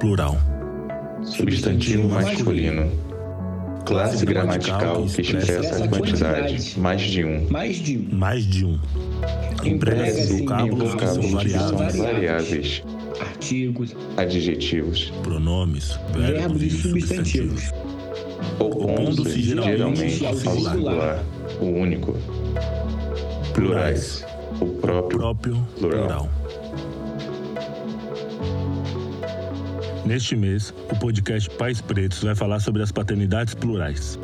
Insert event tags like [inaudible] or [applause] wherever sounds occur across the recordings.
plural. Substantivo masculino. Classe gramatical que expressa a quantidade. Mais de um. Mais de um. Mais de um. Emprega-se vocábulos que são variáveis. variáveis. Artigos, Adjetivos. Pronomes, verbos e substantivos. Opondo-se geralmente ao singular. O único. Plurais. O próprio. próprio Plural. Neste mês, o podcast Pais Pretos vai falar sobre as paternidades plurais.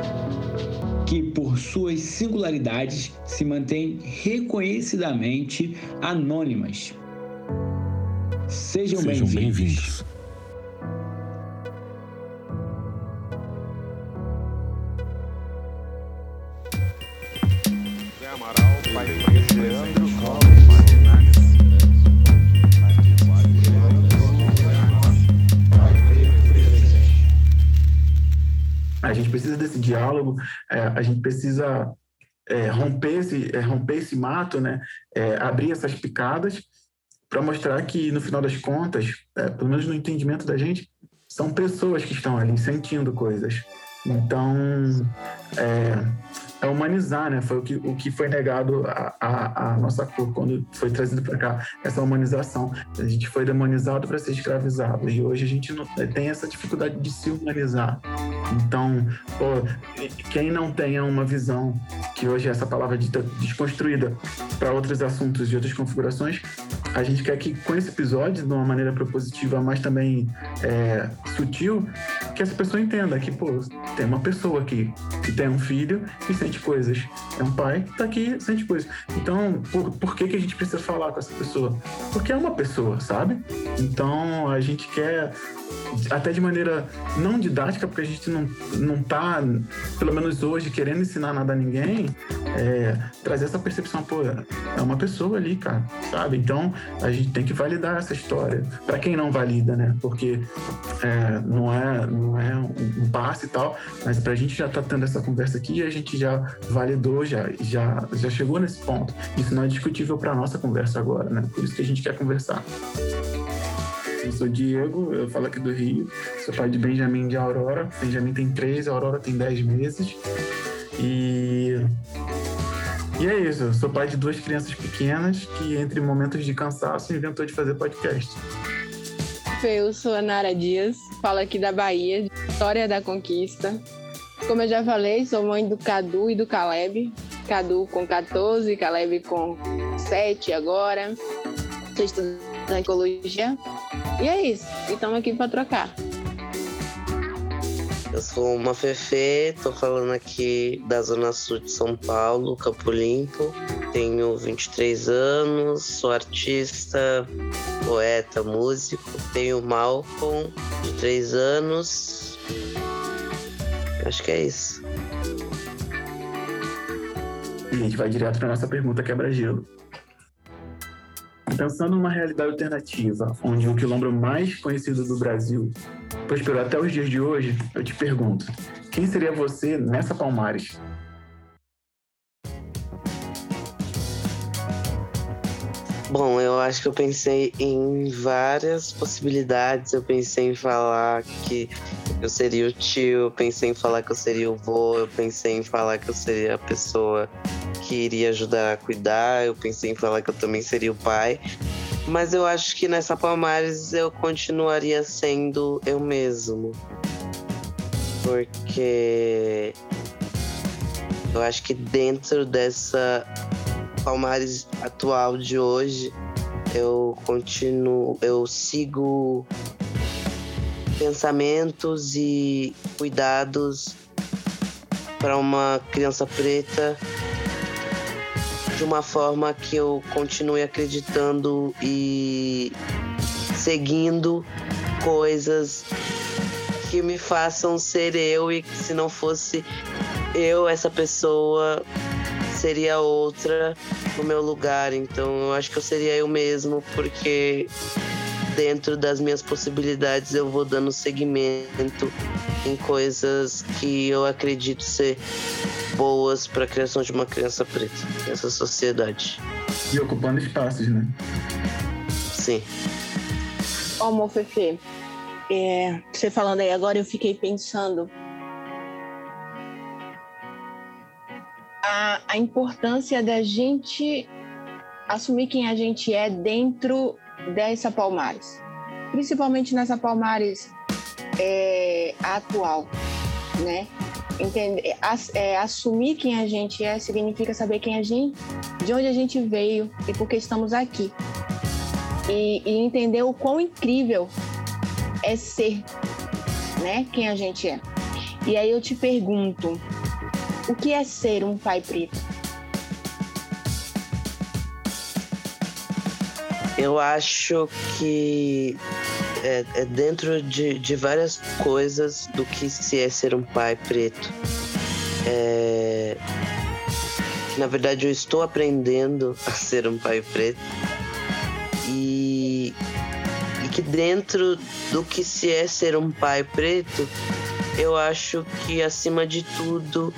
que por suas singularidades se mantêm reconhecidamente anônimas. Sejam, Sejam bem-vindos. bem-vindos. Zé precisa desse diálogo, é, a gente precisa é, romper, esse, é, romper esse mato, né? É, abrir essas picadas para mostrar que, no final das contas, é, pelo menos no entendimento da gente, são pessoas que estão ali sentindo coisas. Então, é, é humanizar, né? Foi o que, o que foi negado à, nossa cor quando foi trazido para cá, essa humanização. A gente foi demonizado para ser escravizado e hoje a gente não, tem essa dificuldade de se humanizar. Então, pô, quem não tenha uma visão que hoje essa palavra é dita desconstruída para outros assuntos e outras configurações, a gente quer que com esse episódio, de uma maneira propositiva, mas também é, sutil, que essa pessoa entenda que, pô, tem uma pessoa aqui que tem um filho e sente coisas. É um pai que tá aqui sente coisas. Então, por, por que, que a gente precisa falar com essa pessoa? Porque é uma pessoa, sabe? Então, a gente quer até de maneira não didática, porque a gente não, não tá, pelo menos hoje, querendo ensinar nada a ninguém, é, trazer essa percepção, pô, é uma pessoa ali, cara, sabe? Então, a gente tem que validar essa história. Para quem não valida, né? Porque é, não é, não é um passe e tal, mas pra gente já tá tendo essa conversa aqui, a gente já validou, já, já, já chegou nesse ponto. Isso não é discutível para nossa conversa agora, né? Por isso que a gente quer conversar. Eu sou Diego, eu falo aqui do Rio, sou pai de Benjamin e de Aurora. Benjamin tem três, a Aurora tem dez meses. E. E é isso, eu sou pai de duas crianças pequenas que, entre momentos de cansaço, inventou de fazer podcast. Eu sou a Nara Dias, falo aqui da Bahia, História da Conquista. Como eu já falei, sou mãe do Cadu e do Caleb. Cadu com 14, Caleb com 7 agora. Estou estudando ecologia. E é isso, e estamos aqui para trocar. Eu sou uma Fefe, tô falando aqui da Zona Sul de São Paulo, Campo Limpo. Tenho 23 anos, sou artista, poeta, músico. Tenho Malcolm, de 3 anos. Acho que é isso. E a gente vai direto para nossa pergunta quebra-gelo. Pensando numa realidade alternativa, onde o quilombo mais conhecido do Brasil prosperou até os dias de hoje, eu te pergunto: quem seria você nessa Palmares? Bom, eu acho que eu pensei em várias possibilidades. Eu pensei em falar que eu seria o tio, eu pensei em falar que eu seria o vô, eu pensei em falar que eu seria a pessoa que iria ajudar a cuidar, eu pensei em falar que eu também seria o pai. Mas eu acho que nessa Palmares eu continuaria sendo eu mesmo. Porque eu acho que dentro dessa Palmares atual de hoje, eu continuo, eu sigo pensamentos e cuidados para uma criança preta de uma forma que eu continue acreditando e seguindo coisas que me façam ser eu e que se não fosse eu essa pessoa seria outra no meu lugar. Então eu acho que eu seria eu mesmo porque dentro das minhas possibilidades eu vou dando seguimento em coisas que eu acredito ser boas para a criação de uma criança preta nessa sociedade. E ocupando espaços, né? Sim. Ó, Mofefe, É, você falando aí agora, eu fiquei pensando a, importância da gente assumir quem a gente é dentro dessa Palmares, principalmente nessa Palmares é, atual, né? Entender, é, assumir quem a gente é significa saber quem a gente, de onde a gente veio e por que estamos aqui. E, e entender o quão incrível é ser, né? Quem a gente é. E aí eu te pergunto, o que é ser um pai preto? Eu acho que é, é dentro de, de, várias coisas do que se é ser um pai preto. É, na verdade, eu estou aprendendo [laughs] a ser um pai preto. E, e que dentro do que se é ser um pai preto, eu acho que acima de tudo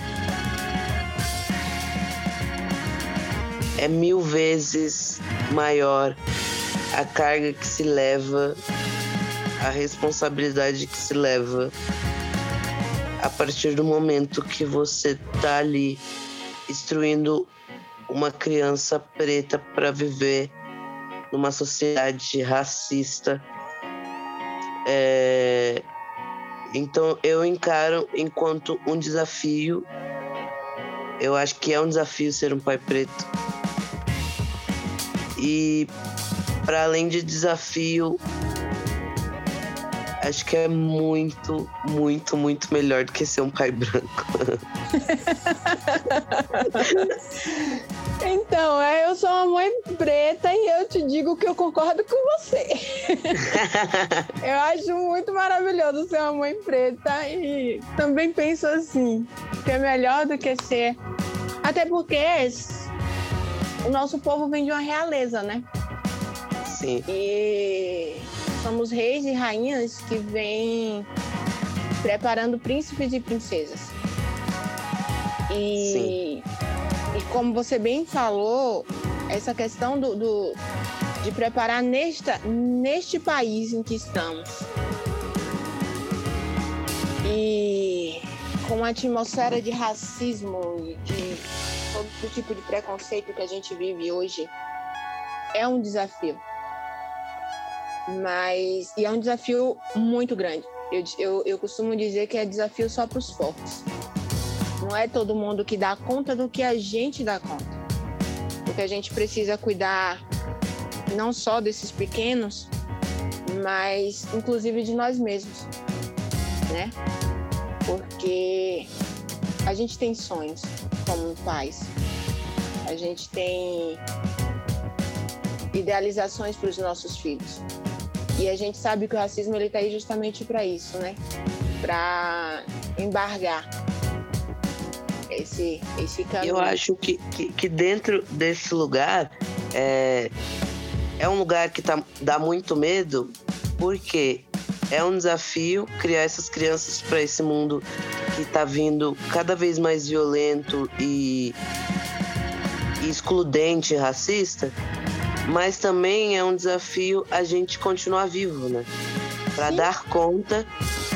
é mil vezes maior a carga que se leva, a responsabilidade que se leva a partir do momento que você tá ali instruindo uma criança preta para viver numa sociedade racista. É... Então eu encaro enquanto um desafio. Eu acho que é um desafio ser um pai preto. E para além de desafio, acho que é muito, muito, muito melhor do que ser um pai branco. [laughs] então, é, eu sou uma mãe preta e eu te digo que eu concordo com você. [laughs] eu acho muito maravilhoso ser uma mãe preta e também penso assim, que é melhor do que ser. Até porque o nosso povo vem de uma realeza, né? Sim. E somos reis e rainhas que vêm preparando príncipes e princesas. E, Sim. e como você bem falou, essa questão do, do, de preparar nesta, neste país em que estamos. E com uma atmosfera de racismo e de todo tipo de preconceito que a gente vive hoje, é um desafio mas e é um desafio muito grande. Eu, eu, eu costumo dizer que é desafio só para os fortes. Não é todo mundo que dá conta do que a gente dá conta. Porque a gente precisa cuidar não só desses pequenos, mas inclusive de nós mesmos, né? Porque a gente tem sonhos como pais, a gente tem idealizações para os nossos filhos. E a gente sabe que o racismo ele está aí justamente para isso, né? Para embargar esse, esse caminho. Eu acho que, que, que dentro desse lugar é, é um lugar que tá, dá muito medo, porque é um desafio criar essas crianças para esse mundo que está vindo cada vez mais violento e, e excludente, racista mas também é um desafio a gente continuar vivo, né? Para dar conta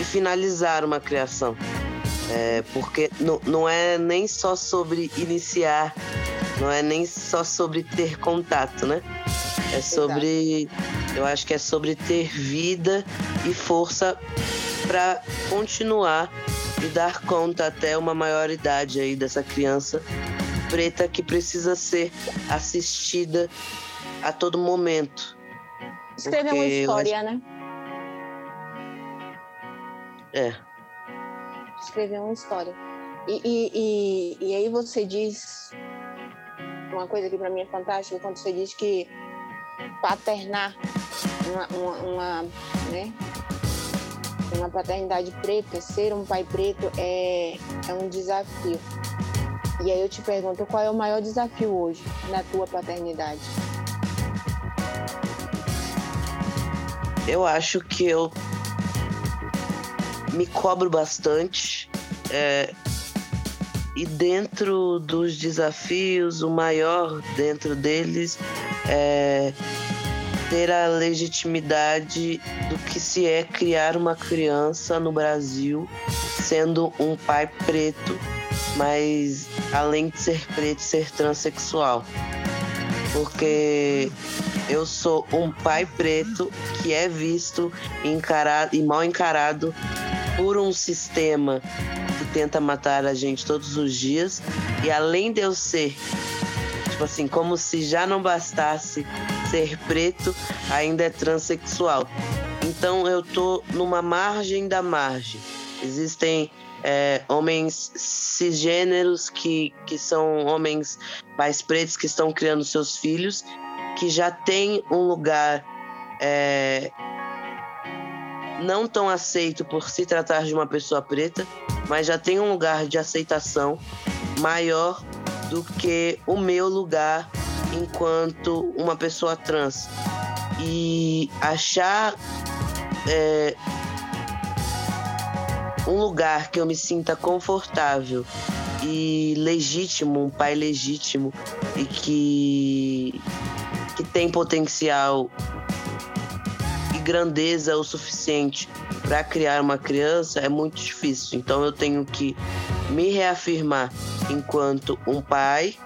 e finalizar uma criação. É, porque não, não é nem só sobre iniciar, não é nem só sobre ter contato, né? É sobre. Eu acho que é sobre ter vida e força para continuar e dar conta até uma maioridade aí dessa criança preta que precisa ser assistida a todo momento. Escrever uma história, acho... né? É. Escrever uma história. E, e, e, e aí você diz uma coisa que para mim é fantástica, quando você diz que paternar uma, uma, uma, né, uma paternidade preta, ser um pai preto é, é um desafio. E aí eu te pergunto, qual é o maior desafio hoje na tua paternidade? Eu acho que eu me cobro bastante. É, e dentro dos desafios, o maior dentro deles é ter a legitimidade do que se é criar uma criança no Brasil sendo um pai preto, mas além de ser preto, ser transexual. Porque eu sou um pai preto que é visto encarado, e mal encarado por um sistema que tenta matar a gente todos os dias. E além de eu ser, tipo assim, como se já não bastasse ser preto, ainda é transexual. Então eu tô numa margem da margem. Existem é, homens cisgêneros que, que são homens mais pretos que estão criando seus filhos, que já têm um lugar é, não tão aceito por se tratar de uma pessoa preta, mas já tem um lugar de aceitação maior do que o meu lugar enquanto uma pessoa trans. E achar é, um lugar que eu me sinta confortável e legítimo, um pai legítimo e que, que tem potencial e grandeza o suficiente para criar uma criança é muito difícil. Então eu tenho que me reafirmar enquanto um pai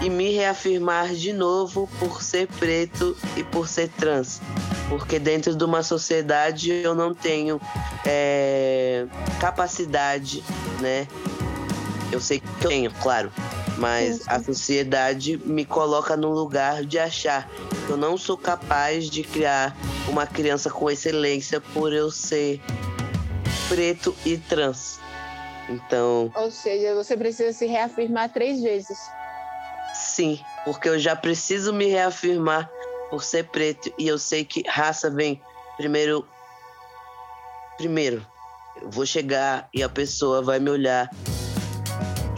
e me reafirmar de novo por ser preto e por ser trans. Porque dentro de uma sociedade eu não tenho é, capacidade, né? Eu sei que eu tenho, claro, mas a sociedade me coloca no lugar de achar que eu não sou capaz de criar uma criança com excelência por eu ser preto e trans. Então. Ou seja, você precisa se reafirmar três vezes. Sim, porque eu já preciso me reafirmar por ser preto e eu sei que raça vem primeiro. Primeiro, eu vou chegar e a pessoa vai me olhar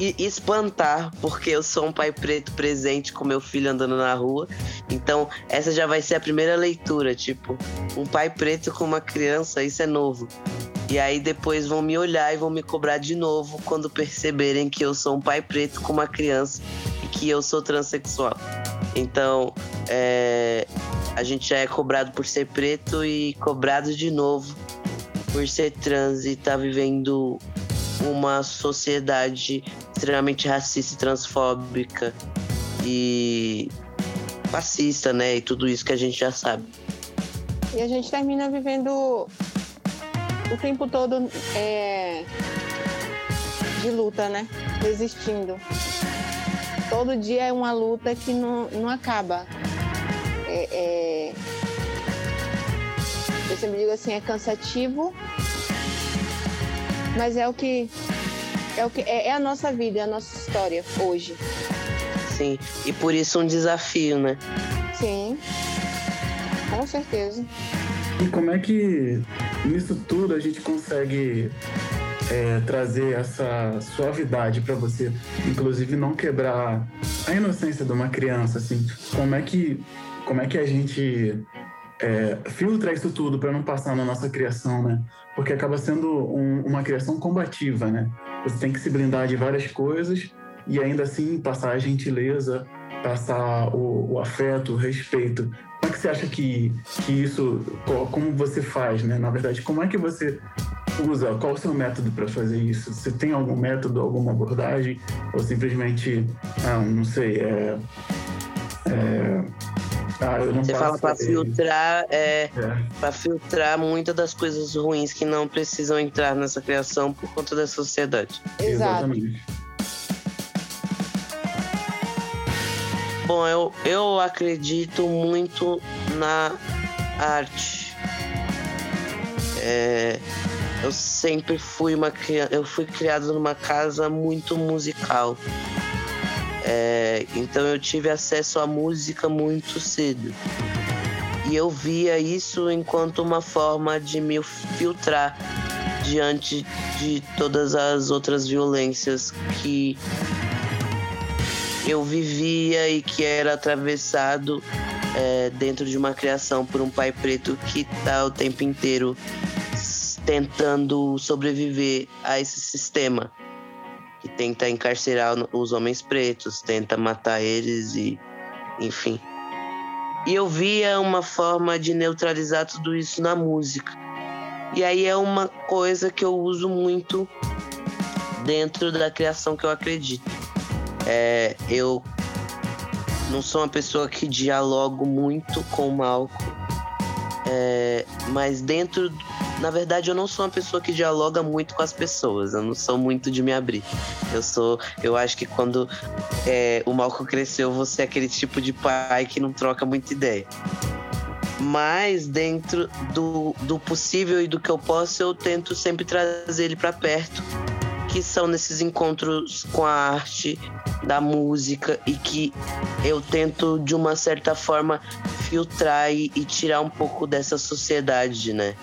e espantar, porque eu sou um pai preto presente com meu filho andando na rua. Então, essa já vai ser a primeira leitura, tipo, um pai preto com uma criança, isso é novo. E aí depois vão me olhar e vão me cobrar de novo quando perceberem que eu sou um pai preto com uma criança e que eu sou transexual. Então, é, a gente já é cobrado por ser preto e cobrado de novo por ser trans e tá vivendo uma sociedade extremamente racista e transfóbica e fascista, né? E tudo isso que a gente já sabe. E a gente termina vivendo o tempo todo é, de luta, né? Resistindo. Todo dia é uma luta que não, não acaba. É, é... Eu sempre digo assim, é cansativo, mas é o que é o que é, é a nossa vida, é a nossa história hoje. Sim, e por isso um desafio, né? Sim, com certeza. E como é que nisso tudo a gente consegue é, trazer essa suavidade para você, inclusive não quebrar a inocência de uma criança, assim? Como é que como é que a gente é, filtra isso tudo para não passar na nossa criação, né? Porque acaba sendo um, uma criação combativa, né? Você tem que se blindar de várias coisas e ainda assim passar a gentileza, passar o, o afeto, o respeito. Como é que você acha que, que isso, como você faz, né? Na verdade, como é que você usa? Qual o seu método para fazer isso? Você tem algum método, alguma abordagem? Ou simplesmente, ah, não sei, é, é ah, Você fala para filtrar, é, é. para filtrar muitas das coisas ruins que não precisam entrar nessa criação por conta da sociedade. Exatamente. Bom, eu, eu acredito muito na arte. É, eu sempre fui uma criança, eu fui criado numa casa muito musical. É, então eu tive acesso à música muito cedo. E eu via isso enquanto uma forma de me filtrar diante de todas as outras violências que eu vivia e que era atravessado é, dentro de uma criação por um pai preto que está o tempo inteiro tentando sobreviver a esse sistema que tenta encarcerar os homens pretos, tenta matar eles e, enfim. E eu via uma forma de neutralizar tudo isso na música. E aí é uma coisa que eu uso muito dentro da criação que eu acredito. É, eu não sou uma pessoa que dialogo muito com o Malcolm, é, mas dentro. Na verdade, eu não sou uma pessoa que dialoga muito com as pessoas. Eu não sou muito de me abrir. Eu sou. Eu acho que quando é, o Malcolm cresceu, você é aquele tipo de pai que não troca muita ideia. Mas dentro do, do possível e do que eu posso, eu tento sempre trazer ele para perto que são nesses encontros com a arte, da música e que eu tento de uma certa forma filtrar e, e tirar um pouco dessa sociedade, né?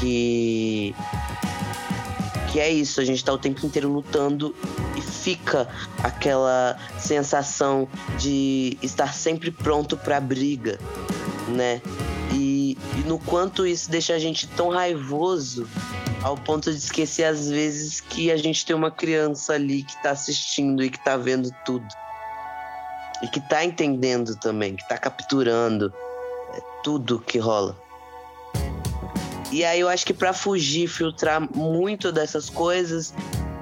Que que é isso, a gente tá o tempo inteiro lutando e fica aquela sensação de estar sempre pronto para briga, né? E, e no quanto isso deixa a gente tão raivoso ao ponto de esquecer às vezes que a gente tem uma criança ali que tá assistindo e que tá vendo tudo. E que tá entendendo também, que tá capturando é, tudo que rola. E aí eu acho que para fugir, filtrar muito dessas coisas,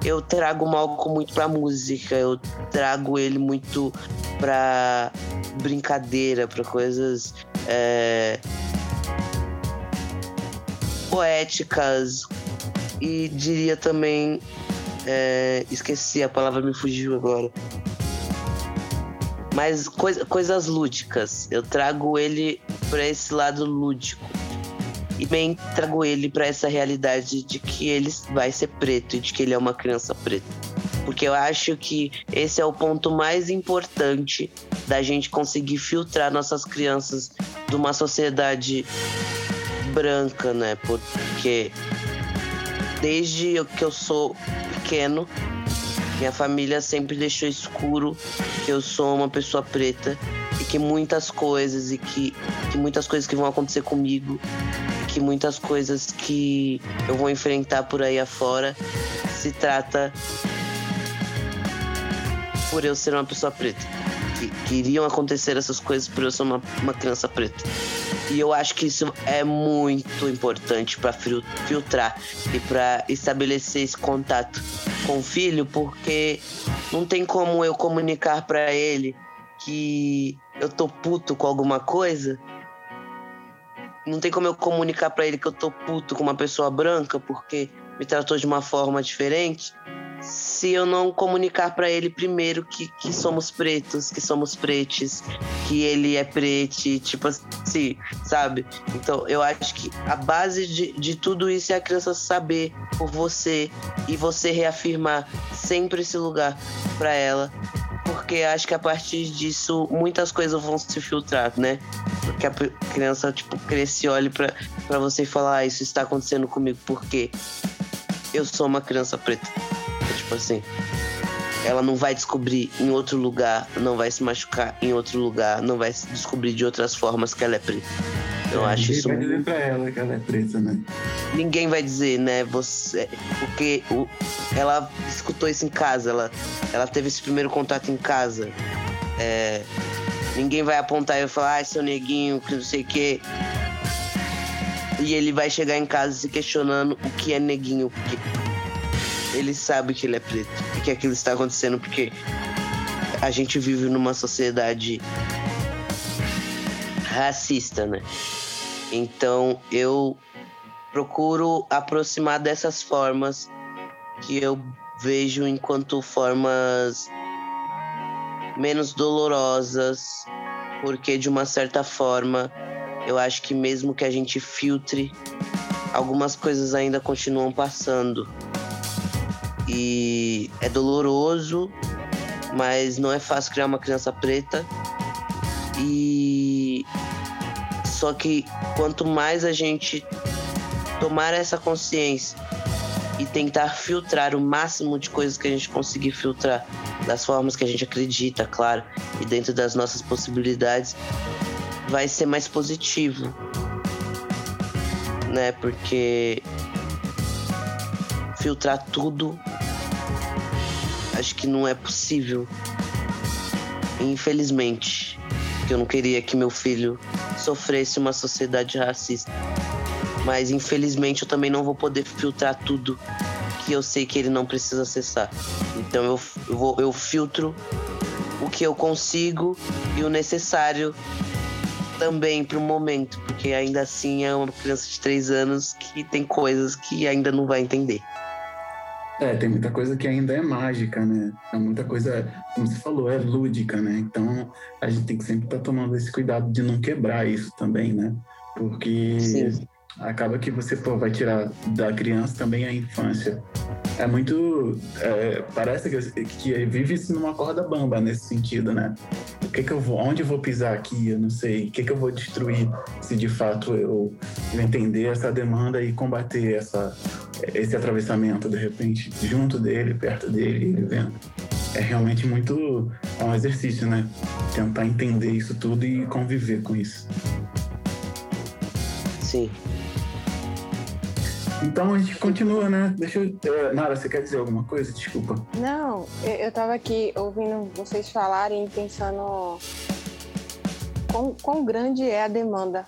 eu trago o Malco muito pra música, eu trago ele muito pra brincadeira, pra coisas é, poéticas, e diria também. É, esqueci, a palavra me fugiu agora. Mas coisa, coisas lúdicas. Eu trago ele para esse lado lúdico. E também trago ele para essa realidade de que ele vai ser preto e de que ele é uma criança preta. Porque eu acho que esse é o ponto mais importante da gente conseguir filtrar nossas crianças de uma sociedade branca, né? Porque desde que eu sou pequeno, minha família sempre deixou escuro que eu sou uma pessoa preta e que muitas coisas e que, que muitas coisas que vão acontecer comigo que muitas coisas que eu vou enfrentar por aí afora se trata por eu ser uma pessoa preta. Que, que iriam acontecer essas coisas por eu ser uma, uma criança preta. E eu acho que isso é muito importante para filtrar e para estabelecer esse contato com o filho, porque não tem como eu comunicar para ele que eu tô puto com alguma coisa. Não tem como eu comunicar para ele que eu tô puto com uma pessoa branca porque me tratou de uma forma diferente se eu não comunicar para ele primeiro que, que somos pretos, que somos pretes, que ele é prete, tipo assim, sabe? Então eu acho que a base de, de tudo isso é a criança saber por você e você reafirmar sempre esse lugar para ela. Porque acho que a partir disso muitas coisas vão se filtrar, né? Porque a criança, tipo, cresce e olha pra, pra você e fala: ah, isso está acontecendo comigo porque eu sou uma criança preta. Tipo assim, ela não vai descobrir em outro lugar, não vai se machucar em outro lugar, não vai se descobrir de outras formas que ela é preta. Eu é, acho ninguém isso. vai dizer pra ela que ela é preta, né? Ninguém vai dizer, né? Você, porque o, ela escutou isso em casa, ela, ela teve esse primeiro contato em casa. É, ninguém vai apontar e falar, ai, seu neguinho, que não sei o quê. E ele vai chegar em casa se questionando o que é neguinho, porque ele sabe que ele é preto e que aquilo está acontecendo porque a gente vive numa sociedade racista, né? Então eu procuro aproximar dessas formas que eu vejo enquanto formas menos dolorosas, porque de uma certa forma eu acho que mesmo que a gente filtre, algumas coisas ainda continuam passando. E é doloroso, mas não é fácil criar uma criança preta. E só que quanto mais a gente tomar essa consciência e tentar filtrar o máximo de coisas que a gente conseguir filtrar das formas que a gente acredita, claro, e dentro das nossas possibilidades, vai ser mais positivo, né? Porque filtrar tudo acho que não é possível. Infelizmente. eu não queria que meu filho sofresse uma sociedade racista. Mas infelizmente eu também não vou poder filtrar tudo que eu sei que ele não precisa acessar. Então eu, eu, vou, eu filtro o que eu consigo e o necessário também para o momento, porque ainda assim é uma criança de três anos que tem coisas que ainda não vai entender. É, tem muita coisa que ainda é mágica, né? É muita coisa, como você falou, é lúdica, né? Então a gente tem que sempre estar tá tomando esse cuidado de não quebrar isso também, né? Porque Sim acaba que você pô, vai tirar da criança também a infância. É muito. É, parece que, que vive-se numa corda bamba nesse sentido, né? O que, que eu vou. Onde eu vou pisar aqui? Eu não sei. O que, que eu vou destruir se de fato eu entender essa demanda e combater essa, esse atravessamento, de repente, junto dele, perto dele, ele vendo. É realmente muito. É um exercício, né? Tentar entender isso tudo e conviver com isso. Sim. Então a gente continua, né? Deixa eu. Uh, Nara, você quer dizer alguma coisa? Desculpa. Não, eu, eu tava aqui ouvindo vocês falarem e pensando quão, quão grande é a demanda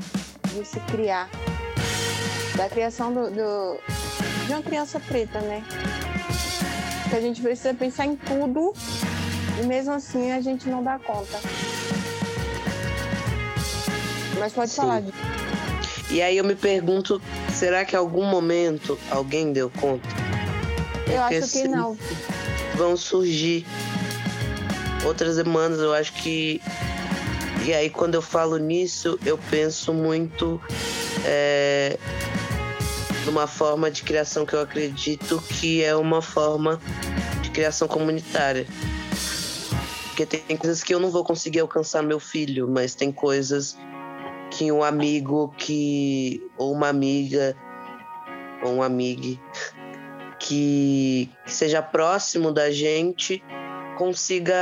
de se criar. Da criação do, do de uma criança preta, né? Que a gente precisa pensar em tudo e mesmo assim a gente não dá conta. Mas pode Sim. falar. E aí eu me pergunto Será que em algum momento alguém deu conta? Eu Porque acho que não. Vão surgir outras demandas, eu acho que. E aí, quando eu falo nisso, eu penso muito é, numa forma de criação que eu acredito que é uma forma de criação comunitária. Porque tem coisas que eu não vou conseguir alcançar meu filho, mas tem coisas que um amigo que ou uma amiga ou um amigo que seja próximo da gente consiga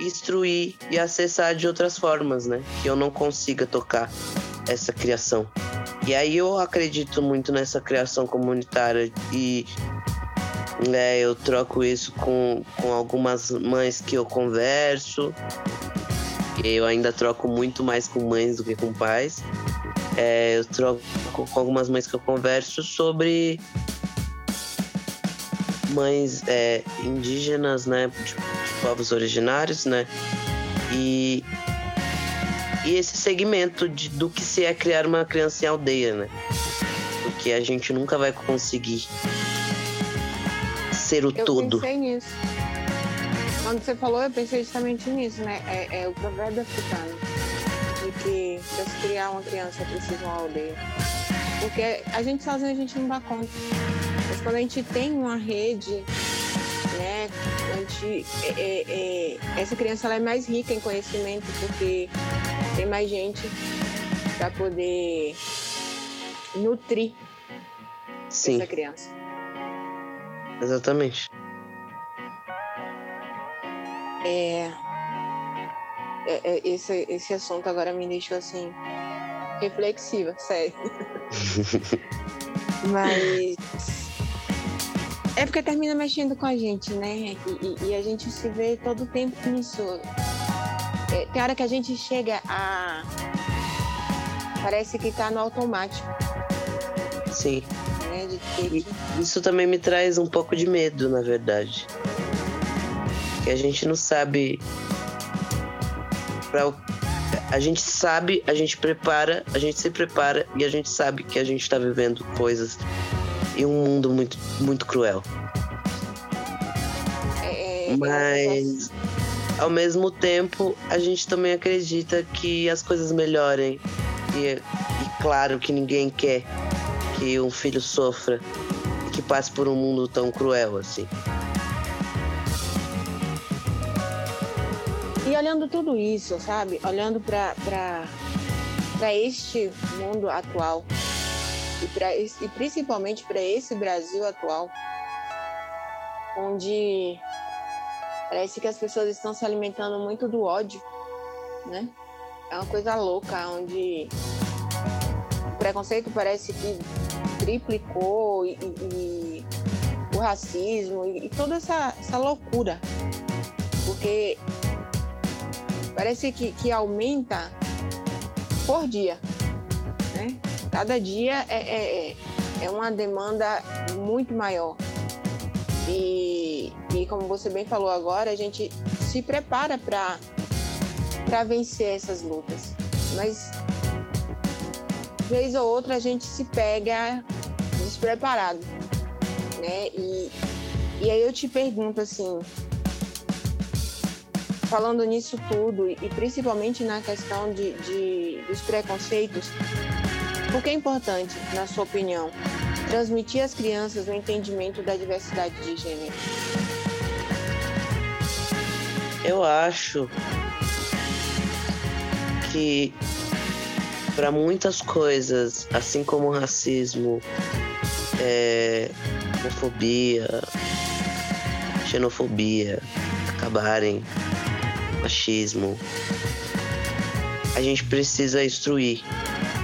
instruir e acessar de outras formas, né? Que eu não consiga tocar essa criação. E aí eu acredito muito nessa criação comunitária e né, eu troco isso com, com algumas mães que eu converso eu ainda troco muito mais com mães do que com pais. É, eu troco com algumas mães que eu converso sobre mães é, indígenas, né, de, de, povos originários, né, e, e esse segmento de, do que se é criar uma criança em aldeia, né, porque a gente nunca vai conseguir ser o eu todo. Eu pensei nisso. Quando você falou, eu pensei justamente nisso, né? É, é o provérbio africano de que para se criar uma criança é preciso uma aldeia. Porque a gente sozinho a gente não dá conta. Mas quando a gente tem uma rede, né? A gente, é, é, é, essa criança ela é mais rica em conhecimento porque tem mais gente para poder nutrir Sim. essa criança. Exatamente. É, é, é, esse, esse assunto agora me deixou assim reflexiva, sério. [laughs] Mas é porque termina mexendo com a gente, né? E, e, e a gente se vê todo o tempo nisso. É, tem hora que a gente chega a. Parece que tá no automático. Sim. Né? Que... Isso também me traz um pouco de medo, na verdade que a gente não sabe para a gente sabe, a gente prepara, a gente se prepara e a gente sabe que a gente está vivendo coisas em um mundo muito muito cruel. É, é, Mas ao mesmo tempo a gente também acredita que as coisas melhorem e, e claro que ninguém quer que um filho sofra e que passe por um mundo tão cruel assim. E olhando tudo isso, sabe? Olhando para este mundo atual e, pra, e principalmente para esse Brasil atual, onde parece que as pessoas estão se alimentando muito do ódio, né? É uma coisa louca, onde o preconceito parece que triplicou e, e, o racismo e, e toda essa, essa loucura. Porque parece que, que aumenta por dia. Né? Cada dia é, é, é uma demanda muito maior. E, e como você bem falou agora, a gente se prepara para vencer essas lutas. Mas vez ou outra a gente se pega despreparado, né? E, e aí eu te pergunto assim, falando nisso tudo e principalmente na questão de, de dos preconceitos, por que é importante, na sua opinião, transmitir às crianças o entendimento da diversidade de gênero? Eu acho que para muitas coisas, assim como racismo, é, homofobia, xenofobia, acabarem, machismo, a gente precisa instruir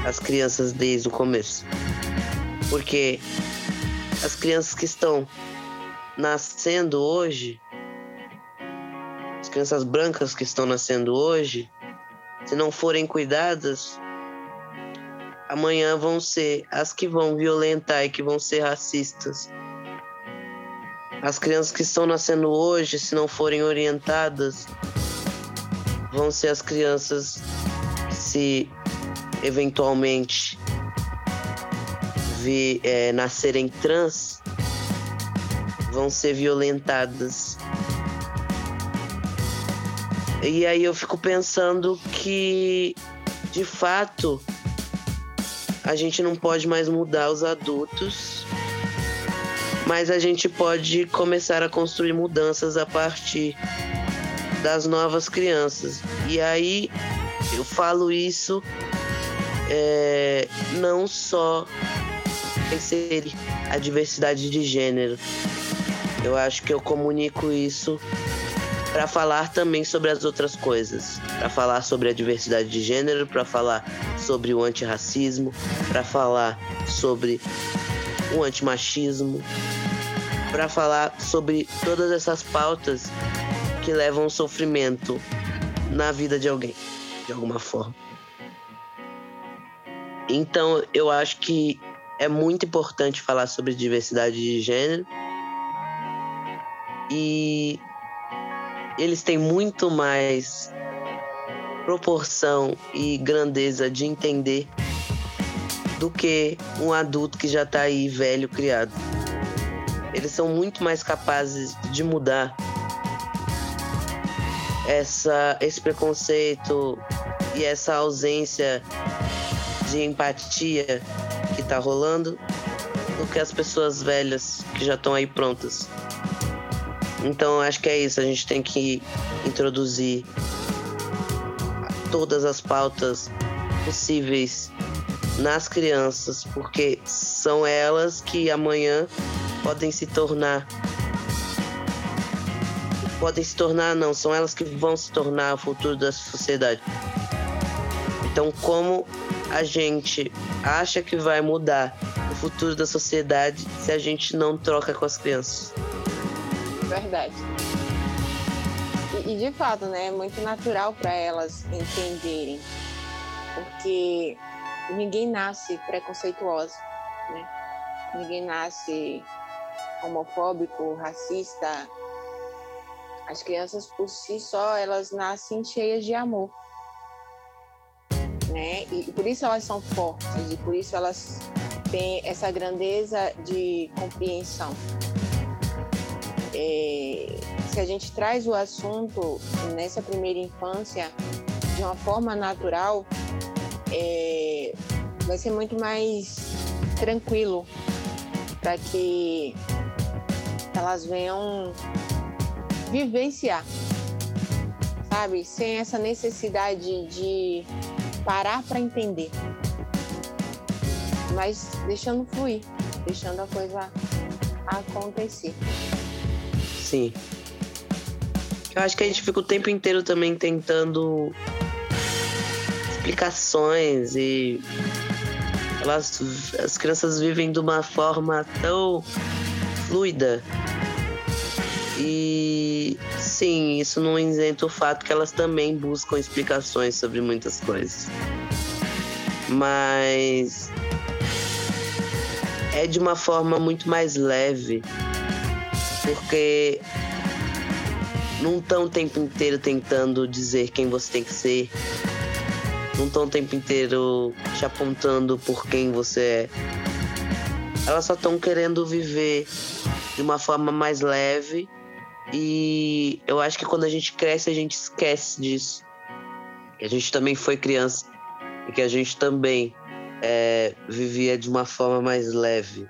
as crianças desde o começo. Porque as crianças que estão nascendo hoje, as crianças brancas que estão nascendo hoje, se não forem cuidadas, amanhã vão ser as que vão violentar e que vão ser racistas. As crianças que estão nascendo hoje, se não forem orientadas, vão ser as crianças que, se eventualmente vi, é, nascerem trans, vão ser violentadas. E aí eu fico pensando que, de fato, a gente não pode mais mudar os adultos, mas a gente pode começar a construir mudanças a partir das novas crianças. E aí eu falo isso é, não só inserir a diversidade de gênero. Eu acho que eu comunico isso para falar também sobre as outras coisas, para falar sobre a diversidade de gênero, para falar sobre o antirracismo, para falar sobre o antimachismo, para falar sobre todas essas pautas que levam sofrimento na vida de alguém, de alguma forma. Então, eu acho que é muito importante falar sobre diversidade de gênero. E eles têm muito mais proporção e grandeza de entender do que um adulto que já está aí velho criado. Eles são muito mais capazes de mudar essa, esse preconceito e essa ausência de empatia que está rolando do que as pessoas velhas que já estão aí prontas. Então acho que é isso, a gente tem que introduzir todas as pautas possíveis nas crianças, porque são elas que amanhã podem se tornar podem se tornar não, são elas que vão se tornar o futuro da sociedade. Então, como a gente acha que vai mudar o futuro da sociedade se a gente não troca com as crianças? Verdade. E, e de fato, né, é muito natural para elas entenderem, porque ninguém nasce preconceituoso, né? Ninguém nasce homofóbico, racista. As crianças por si só, elas nascem cheias de amor. Né? E por isso elas são fortes e por isso elas têm essa grandeza de compreensão é, se a gente traz o assunto nessa primeira infância de uma forma natural, é, vai ser muito mais tranquilo para que elas venham vivenciar, sabe? Sem essa necessidade de parar para entender, mas deixando fluir, deixando a coisa acontecer. Sim. Eu acho que a gente fica o tempo inteiro também tentando explicações e elas, as crianças vivem de uma forma tão fluida e assim, isso não isenta o fato que elas também buscam explicações sobre muitas coisas. Mas é de uma forma muito mais leve, porque não estão o tempo inteiro tentando dizer quem você tem que ser, não estão o tempo inteiro te apontando por quem você é. Elas só estão querendo viver de uma forma mais leve e eu acho que quando a gente cresce a gente esquece disso. Que a gente também foi criança e que a gente também é, vivia de uma forma mais leve.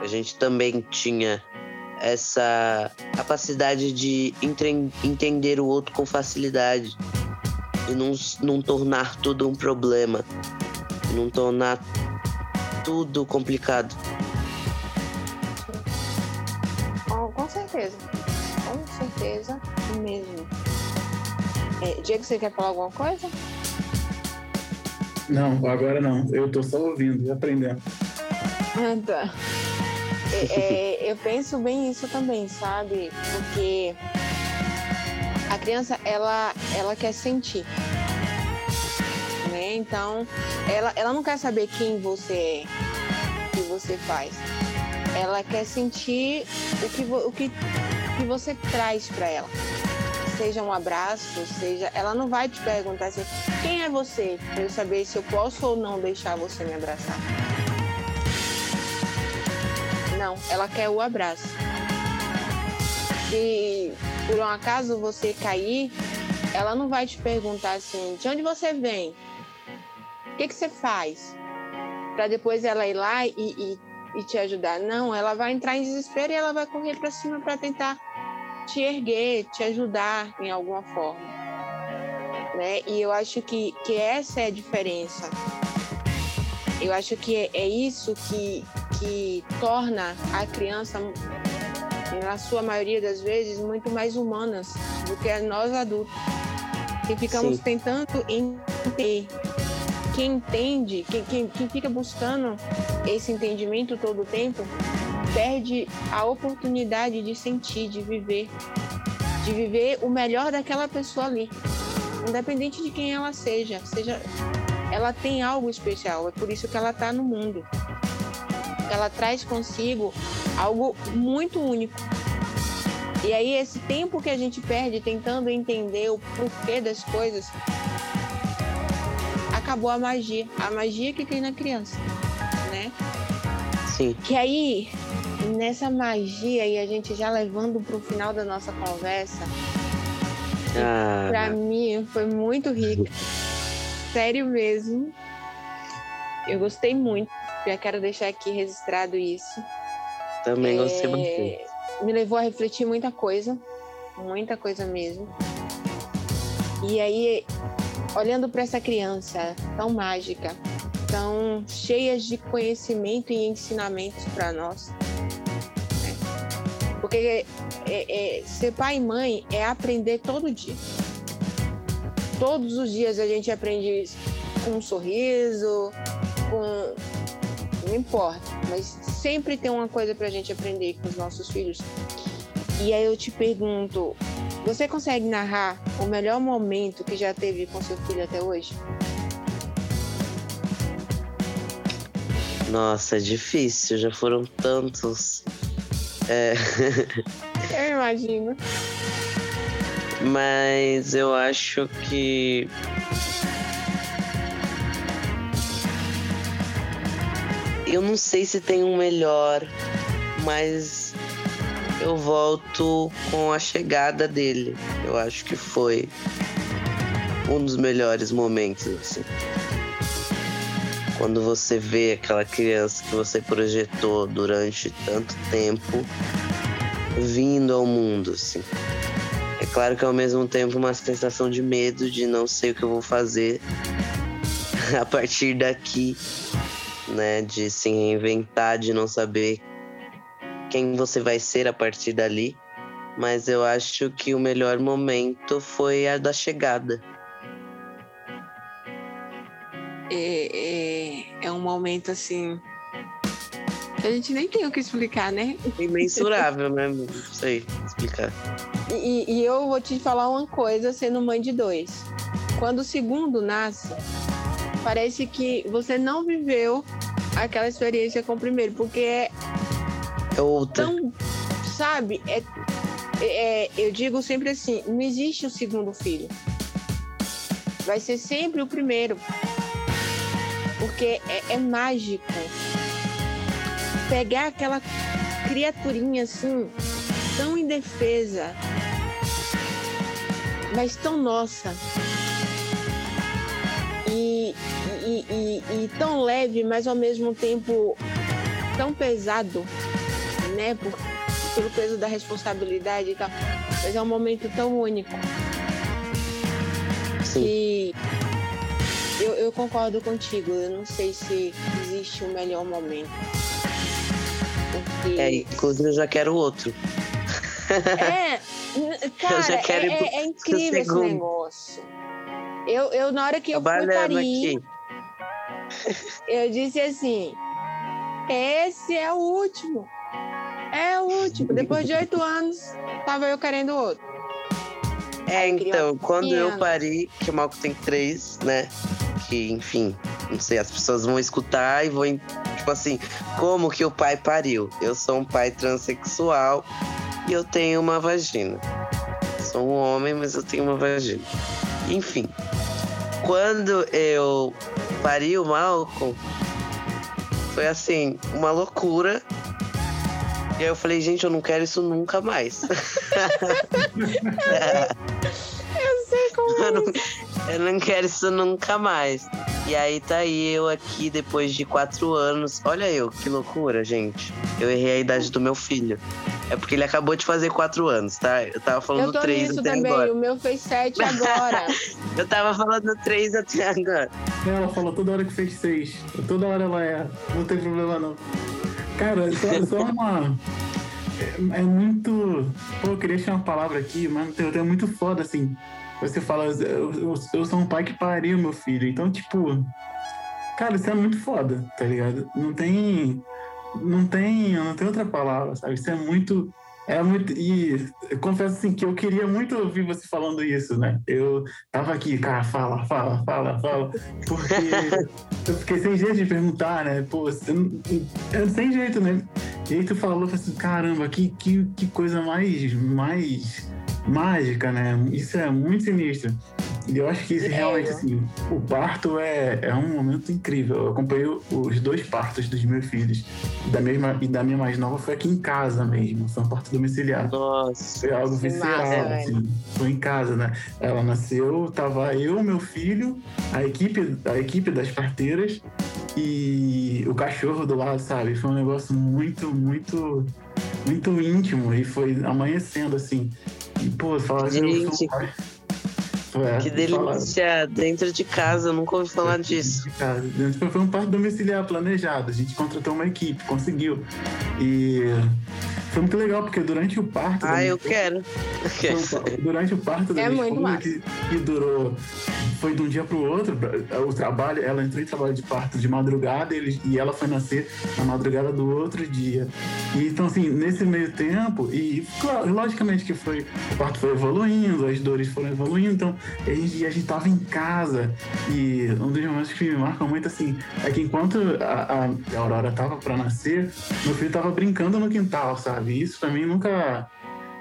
A gente também tinha essa capacidade de entre, entender o outro com facilidade e não, não tornar tudo um problema, não tornar tudo complicado. Oh, com certeza, certeza mesmo. É, Diego, você quer falar alguma coisa? Não, agora não. Eu tô só ouvindo e aprendendo. Ah, tá. É, é, eu penso bem isso também, sabe? Porque a criança, ela, ela quer sentir. Né? Então, ela, ela não quer saber quem você é, o que você faz. Ela quer sentir o que, o que, que você traz para ela. Seja um abraço, seja. Ela não vai te perguntar assim, quem é você? Para eu saber se eu posso ou não deixar você me abraçar. Não, ela quer o abraço. Se por um acaso você cair, ela não vai te perguntar assim, de onde você vem? O que, que você faz? Para depois ela ir lá e, e, e, te ajudar. Não, ela vai entrar em desespero e ela vai correr para cima para tentar te erguer, te ajudar em alguma forma. Né? E eu acho que, que essa é a diferença. Eu acho que é, é isso que, que torna a criança, na sua maioria das vezes, muito mais humanas do que nós adultos. Que ficamos Sim. tentando entender. Quem entende, quem, quem, quem fica buscando esse entendimento todo o tempo, perde a oportunidade de sentir, de viver, de viver o melhor daquela pessoa ali, independente de quem ela seja, seja ela tem algo especial, é por isso que ela está no mundo. Ela traz consigo algo muito único. E aí esse tempo que a gente perde tentando entender o porquê das coisas, acabou a magia, a magia que tem na criança? Sim. Que aí nessa magia e a gente já levando para o final da nossa conversa, ah, para mim foi muito rica sério mesmo. Eu gostei muito. Já quero deixar aqui registrado isso. Também gostei é... bastante. Me levou a refletir muita coisa, muita coisa mesmo. E aí, olhando para essa criança tão mágica, tão cheia de conhecimento e ensinamentos para nós. Né? Porque é, é, ser pai e mãe é aprender todo dia todos os dias a gente aprende isso. Com um sorriso, com. Não importa, mas sempre tem uma coisa pra gente aprender com os nossos filhos. E aí eu te pergunto: você consegue narrar o melhor momento que já teve com seu filho até hoje? Nossa, é difícil, já foram tantos. É... [laughs] eu imagino. Mas eu acho que. Eu não sei se tem um melhor, mas eu volto com a chegada dele. Eu acho que foi um dos melhores momentos, assim. Quando você vê aquela criança que você projetou durante tanto tempo vindo ao mundo, assim. É claro que ao mesmo tempo uma sensação de medo de não sei o que eu vou fazer [laughs] a partir daqui, né? De se reinventar, de não saber quem você vai ser a partir dali. Mas eu acho que o melhor momento foi a da chegada. É, é, é um momento assim A gente nem tem o que explicar, né? Imensurável, né? Não sei explicar. E, e eu vou te falar uma coisa, sendo mãe de dois. Quando o segundo nasce, parece que você não viveu aquela experiência com o primeiro, porque é É outra. tão, sabe? É, é- eu digo sempre assim: não existe o segundo filho. Vai ser sempre o primeiro. Porque é, é mágico. Pegar aquela criaturinha assim, tão indefesa, mas tão nossa. E, e, e- e tão leve, mas ao mesmo tempo tão pesado, né? Por, pelo peso da responsabilidade e tal. Mas é um momento tão único Sim. que eu, eu concordo contigo. Eu não sei se existe um melhor momento. Porque É, inclusive eu já quero outro. É, [laughs] cara, já quero é, pro- é incrível esse negócio. Eu, eu, na hora que eu fui aqui. eu disse assim: esse é o último. É o último. Depois de oito anos, tava eu querendo outro. É, então, quando eu parei, que o Malco tem três, né? Que, enfim, não sei, as pessoas vão escutar e vão, tipo assim, como que o pai pariu? Eu sou um pai transexual e eu tenho uma vagina. Sou um homem, mas eu tenho uma vagina. Enfim, quando eu pari o Malcolm, foi assim, uma loucura. E aí eu falei, gente, eu não quero isso nunca mais. [laughs] [laughs] Eu Eu não, [laughs] eu não quero isso nunca mais. E aí tá aí eu aqui depois de quatro anos. Olha eu, que loucura, gente. Eu errei a idade do meu filho. É porque ele acabou de fazer quatro anos, tá? Eu tava Eu falando tô três nisso até também. agora. O meu fez sete agora. [laughs] Eu tava falando três até agora. Ela falou toda hora que fez seis. Toda hora ela é. Não tem problema não. Cara, só, só [laughs] uma. É, é muito. Pô, eu queria achar uma palavra aqui, mas tem, tem muito foda, assim. Você fala, eu, eu, eu sou um pai que pariu meu filho. Então, tipo. Cara, isso é muito foda, tá ligado? Não tem. Não tem. Não tem outra palavra, sabe? Isso é muito. É muito. E eu confesso assim que eu queria muito ouvir você falando isso, né? Eu tava aqui, cara, fala, fala, fala, fala. Porque [laughs] eu fiquei sem jeito de perguntar, né? Pô, eu, sem jeito, né? E aí tu falou, assim, caramba, que, que, que coisa mais, mais mágica, né? Isso é muito sinistro. E eu acho que isso É. realmente, assim, o parto é, é um momento incrível. Eu acompanhei os dois partos dos meus filhos. Da mesma, e da minha mais nova foi aqui em casa mesmo. Foi um parto domiciliar. Nossa. Foi algo visceral, massa, assim. Foi em casa, né? Ela nasceu, tava eu, meu filho, a equipe, a equipe das parteiras e o cachorro do lado, sabe? Foi um negócio muito, muito, muito íntimo e foi amanhecendo, assim. E, pô, falar sou Gente. É, Que falar- delícia. Dentro de casa, eu nunca ouvi falar disso. de casa. Dentro- Foi um parto domiciliar planejado. A gente contratou uma equipe, conseguiu. E foi muito legal, porque durante o parto. Ah, eu quero. Foi [laughs] durante o parto da É minha muito esposa, que, que durou, foi de um dia para o outro, o trabalho, ela entrou em trabalho de parto de madrugada ele- e ela foi nascer na madrugada do outro dia. E, então, assim, nesse meio tempo, e claro, logicamente que foi, o parto foi evoluindo, as dores foram evoluindo, então a gente, a gente tava em casa e um dos momentos que me marcam muito, assim, é que enquanto a, a- a Aurora tava para nascer, meu filho tava brincando no quintal, sabe? Isso pra mim nunca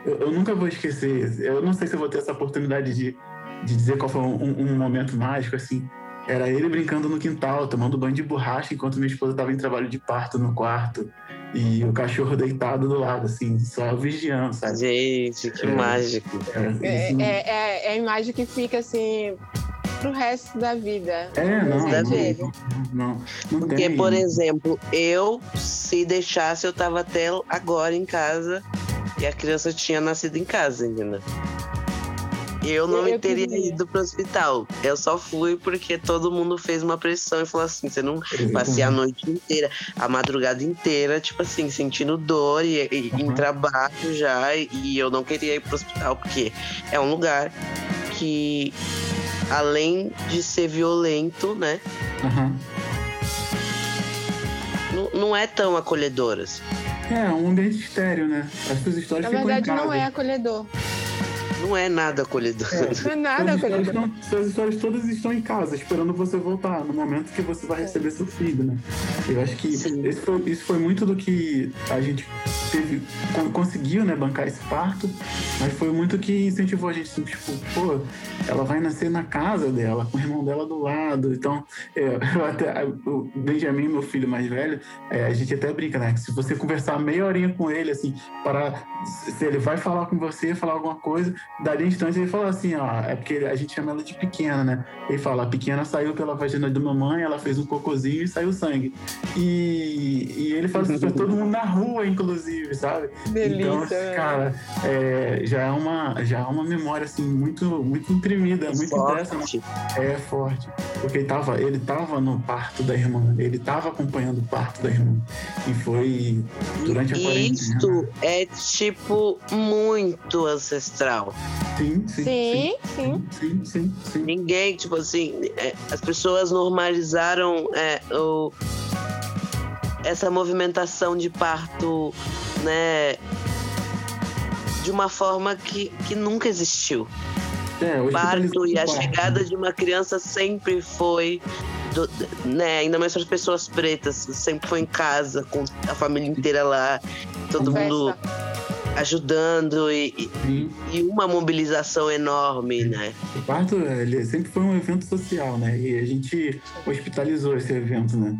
eu, eu nunca vou esquecer. Eu não sei se eu vou ter essa oportunidade de, de dizer qual foi um, um momento mágico, assim. Era ele brincando no quintal, tomando banho de borracha, enquanto minha esposa estava em trabalho de parto no quarto. E o cachorro deitado do lado, assim, só vigiando, sabe? Gente, que É. mágico. É, É, é, é- é a imagem que fica assim pro resto da vida. é, não, da não, vida. não, não, não Porque, tem. por exemplo, eu, se deixasse, eu tava até agora em casa e a criança tinha nascido em casa, entendeu? Eu não Eu- eu teria queria. ido pro hospital. Eu só fui porque todo mundo fez uma pressão e falou assim: você não passei a noite inteira, a madrugada inteira, tipo assim, sentindo dor e, e- em Uhum. trabalho já. E eu não queria ir pro hospital, porque é um lugar que, além de ser violento, né? Aham. Não, não é tão acolhedoras. É, um ambiente estéreo, né? As suas histórias Na ficam verdade, em casa. não é acolhedor. Não é nada acolhedor. Não é nada acolhedor. suas histórias todas estão em casa, esperando você voltar, no momento que você vai receber seu filho, né? Eu acho que foi- isso foi muito do que a gente teve, con- conseguiu, né, bancar esse parto, mas foi muito que incentivou a gente, assim, tipo, pô, ela vai nascer na casa dela, com o irmão dela do lado, então, é, [laughs] eu até, o Benjamin, meu filho mais velho, é, a gente até brinca, né, que se você conversar meia horinha com ele, assim, para, se ele vai falar com você, falar alguma coisa, dali instante ele fala assim, ó, é porque a gente chama ela de pequena, né? Ele fala, a pequena saiu pela vagina da mamãe, ela fez um cocôzinho e saiu sangue. E, e ele fala isso pra [laughs] todo mundo na rua, inclusive, sabe? Delícia. Então, velho. cara, é, já, é uma, já é uma memória, assim, muito, muito imprimida, muito impressa, né? Forte. É forte. Porque ele tava, ele tava no parto da irmã, ele tava acompanhando o parto da irmã. E foi durante a quarentena. isto é, tipo, muito ancestral. Sim, sim, Sim, sim. sim, sim, sim, sim. Ninguém, tipo assim, é, as pessoas normalizaram é, o, essa movimentação de parto, né? De uma forma que, que nunca existiu. É, O parto hospitalização e a parto. chegada de uma criança sempre foi, do- né? Ainda mais para as pessoas pretas, sempre foi em casa, com a família inteira lá, todo mundo. Ajudando e, e- e uma mobilização enorme, né? O parto ele sempre foi um evento social, né? E a gente hospitalizou esse evento, né?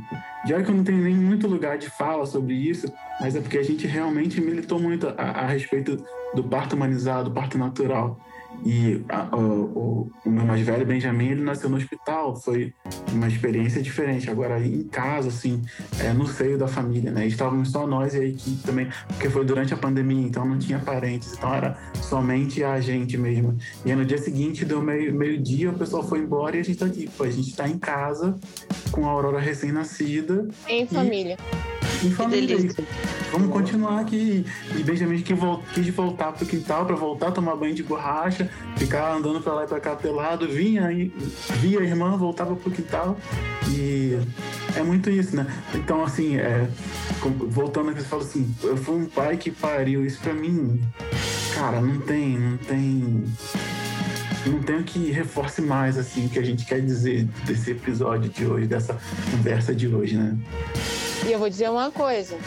Já que eu não tenho nem muito lugar de fala sobre isso, mas é porque a gente realmente militou muito a, a respeito do parto humanizado, do parto natural. E a- o, o- meu mais velho, Benjamin, ele nasceu no hospital. Foi uma experiência diferente. Agora, em casa, assim, é, no seio da família, né? Estávamos só nós e a equipe também, porque foi durante a pandemia, então não tinha parentes. Então era somente a gente mesmo. E aí, no dia seguinte, deu meio- meio-dia, o pessoal foi embora e a gente tá aqui. Pô, a gente tá em casa com a Aurora recém-nascida, Em família. Em Que família. Vamos continuar aqui. E Benjamin que quis voltar pro quintal para voltar a tomar banho de borracha, ficar andando pra lá e pra cá pelado, vinha aí, via a irmã, voltava pro quintal. E é muito isso, né? Então, assim, é, voltando aqui, você fala assim, eu fui um pai que pariu. Isso pra mim, cara, não tem, não tem. Não tem o que reforce mais, assim, o que a gente quer dizer desse episódio de hoje, dessa conversa de hoje, né? E eu vou dizer uma coisa.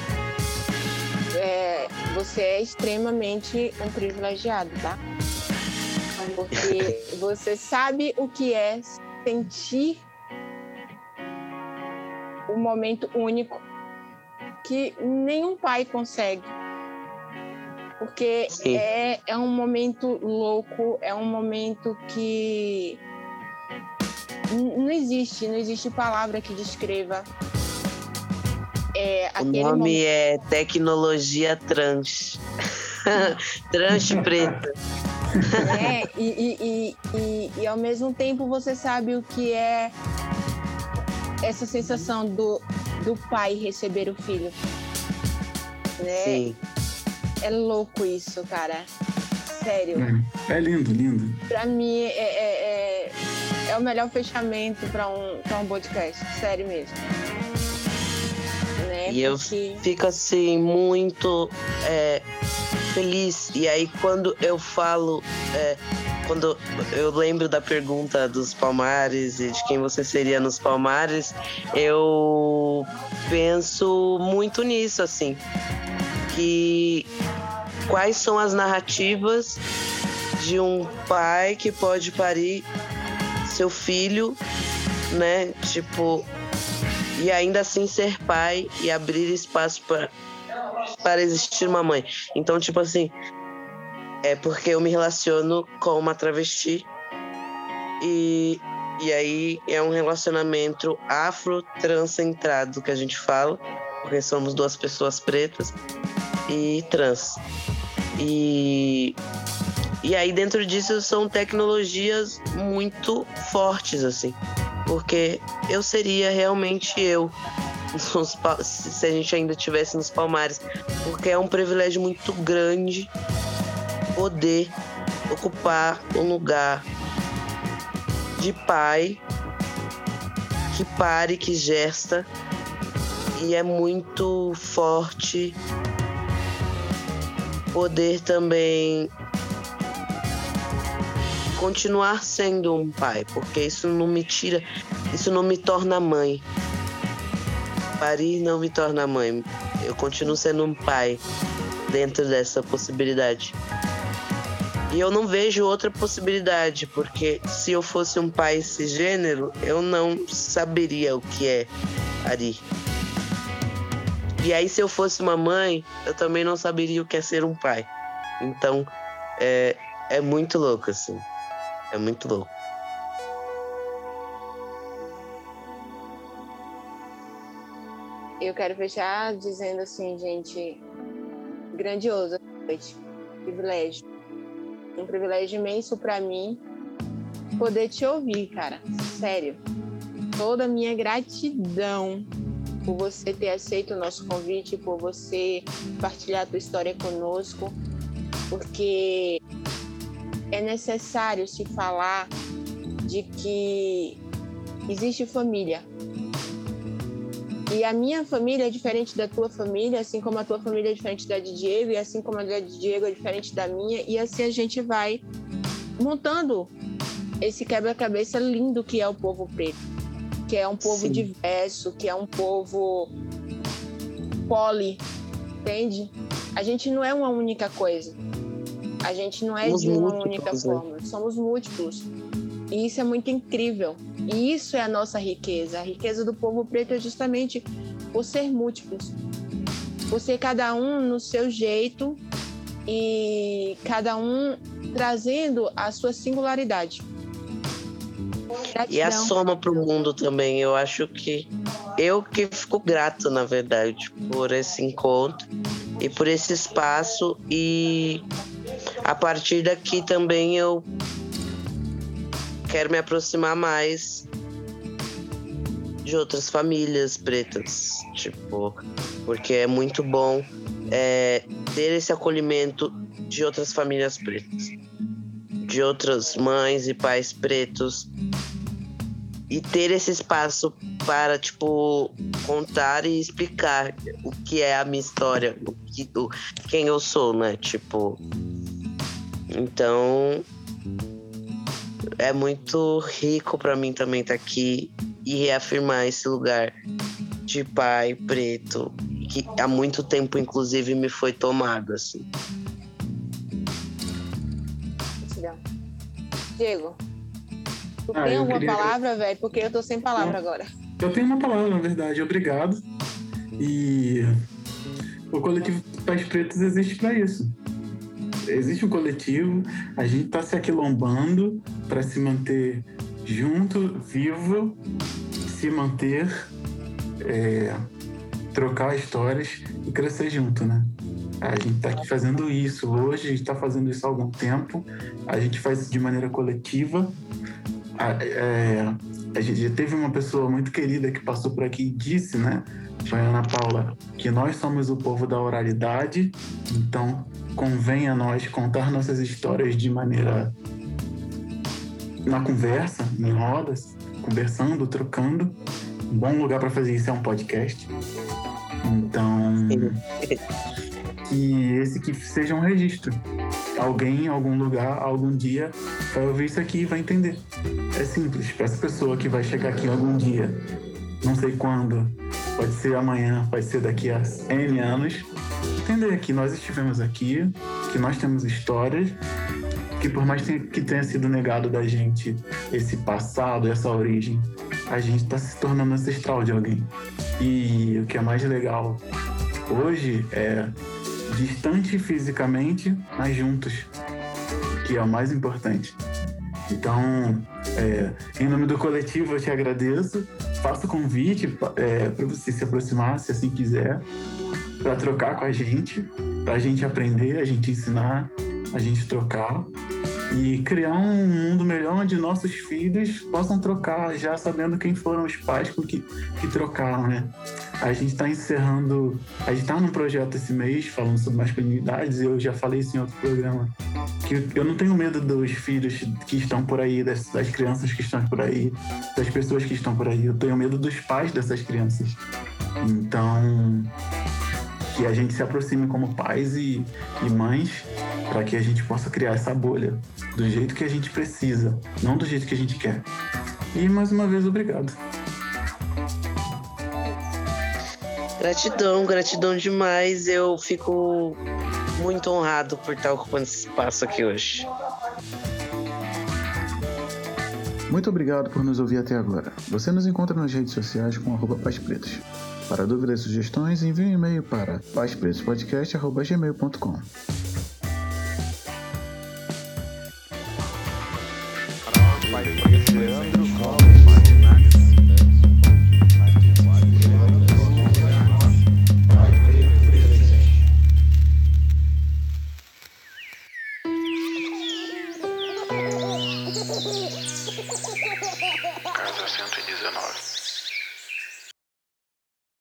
É, você é extremamente um privilegiado, tá? Porque [laughs] você sabe o que é sentir um momento único que nenhum pai consegue. Porque Sim. é, é um momento louco, é um momento que não existe, não existe palavra que descreva. É, O aquele nome momento. é Tecnologia Trans. [laughs] Trans preta. É, e, e, e, e, e ao mesmo tempo você sabe o que é essa sensação do, do pai receber o filho. Né? Sim. É louco isso, cara. Sério. É, é lindo, lindo. Pra mim é, é, é, é o melhor fechamento pra um, pra um podcast. Sério mesmo. Né? E eu Porque- Fico assim, muito é, feliz. E aí, quando eu falo. é, quando eu lembro da pergunta dos Palmares e de quem você seria nos Palmares, eu penso muito nisso, assim. Que quais são as narrativas de um pai que pode parir seu filho, né? Tipo, e ainda assim ser pai e abrir espaço para para existir uma mãe. Então, tipo assim, é porque eu me relaciono com uma travesti e e aí é um relacionamento afro-transcentrado que a gente fala, porque somos duas pessoas pretas e trans. E e aí dentro disso são tecnologias muito fortes assim, porque eu seria realmente eu [laughs] se a gente ainda tivesse nos Palmares, porque é um privilégio muito grande poder ocupar um lugar de pai que pare, que gesta. E é muito forte poder também continuar sendo um pai, porque isso não me tira, isso não me torna mãe. Parir não me torna mãe. Eu continuo sendo um pai dentro dessa possibilidade. E eu não vejo outra possibilidade, porque se eu fosse um pai cisgênero, eu não saberia o que é parir. E aí, se eu fosse uma mãe, eu também não saberia o que é ser um pai. Então, é, é muito louco, assim. É muito louco. Eu quero fechar dizendo assim, gente, grandioso noite, privilégio. Um privilégio imenso para mim poder te ouvir, cara. Sério. Toda a minha gratidão por você ter aceito o nosso convite, por você partilhar a tua história conosco, porque é necessário se falar de que existe família. E a minha família é diferente da tua família, assim como a tua família é diferente da de Diego, e assim como a da de Diego é diferente da minha, e assim a gente vai montando esse quebra-cabeça lindo que é o povo preto, que é um povo Sim. diverso, que é um povo poli, entende? A gente não é uma única coisa. A gente não é somos de uma única né? forma, somos múltiplos. E isso é muito incrível. E isso é a nossa riqueza. A riqueza do povo preto é justamente por ser múltiplos. Por ser cada um no seu jeito e cada um trazendo a sua singularidade. Gratidão. E a soma para o mundo também. Eu acho que eu que fico grato, na verdade, por esse encontro e por esse espaço e a partir daqui também eu quero me aproximar mais de outras famílias pretas, tipo, porque é muito bom é, ter esse acolhimento de outras famílias pretas, de outras mães e pais pretos e ter esse espaço para tipo contar e explicar o que é a minha história, o que, o, quem eu sou, né? Tipo, então é muito rico para mim também estar tá aqui e reafirmar esse lugar de pai preto que há muito tempo inclusive me foi tomado assim. Diego, tu ah, tem alguma queria... palavra, velho? Porque eu tô sem palavra agora. Eu tenho uma palavra, na verdade. Obrigado. E o coletivo Pais Pretos existe para isso existe um coletivo, a gente está se aquilombando para se manter junto, vivo, se manter, é, trocar histórias e crescer junto, né? A gente está aqui fazendo isso hoje, a gente está fazendo isso há algum tempo, a gente faz isso de maneira coletiva. A, é, a gente já teve uma pessoa muito querida que passou por aqui e disse, né? Foi Ana Paula, que nós somos o povo da oralidade, então convém a nós contar nossas histórias de maneira na conversa, em rodas, conversando, trocando. Um bom lugar para fazer isso é um podcast. Então, que esse que seja um registro. Alguém em algum lugar, algum dia, vai ouvir isso aqui e vai entender. É simples. Para essa pessoa que vai chegar aqui algum dia, não sei quando, pode ser amanhã, pode ser daqui a N anos, entender que nós estivemos aqui, que nós temos histórias, que por mais que tenha sido negado da gente esse passado, essa origem, a gente está se tornando ancestral de alguém. E o que é mais legal hoje é distante fisicamente, mas juntos, que é o mais importante. Então, é, em nome do coletivo, eu te agradeço. Faço o convite é, para você se aproximar, se assim quiser para trocar com a gente, para a gente aprender, a gente ensinar, a gente trocar e criar um mundo melhor onde nossos filhos possam trocar, já sabendo quem foram os pais com que, que trocaram, né? A gente está encerrando, a gente está num projeto esse mês falando sobre masculinidades, eu já falei isso em outro programa, que eu não tenho medo dos filhos que estão por aí, das, das crianças que estão por aí, das pessoas que estão por aí, eu tenho medo dos pais dessas crianças Então, que a gente se aproxime como pais e, e mães para que a gente possa criar essa bolha do jeito que a gente precisa, não do jeito que a gente quer. E mais uma vez, obrigado. Gratidão, gratidão demais. Eu fico muito honrado por estar ocupando esse espaço aqui hoje. Muito obrigado por nos ouvir até agora. Você nos encontra nas redes sociais com arroba Paz Pretos. Para dúvidas e sugestões, envie um e-mail para pazpretospodcast.gmail.com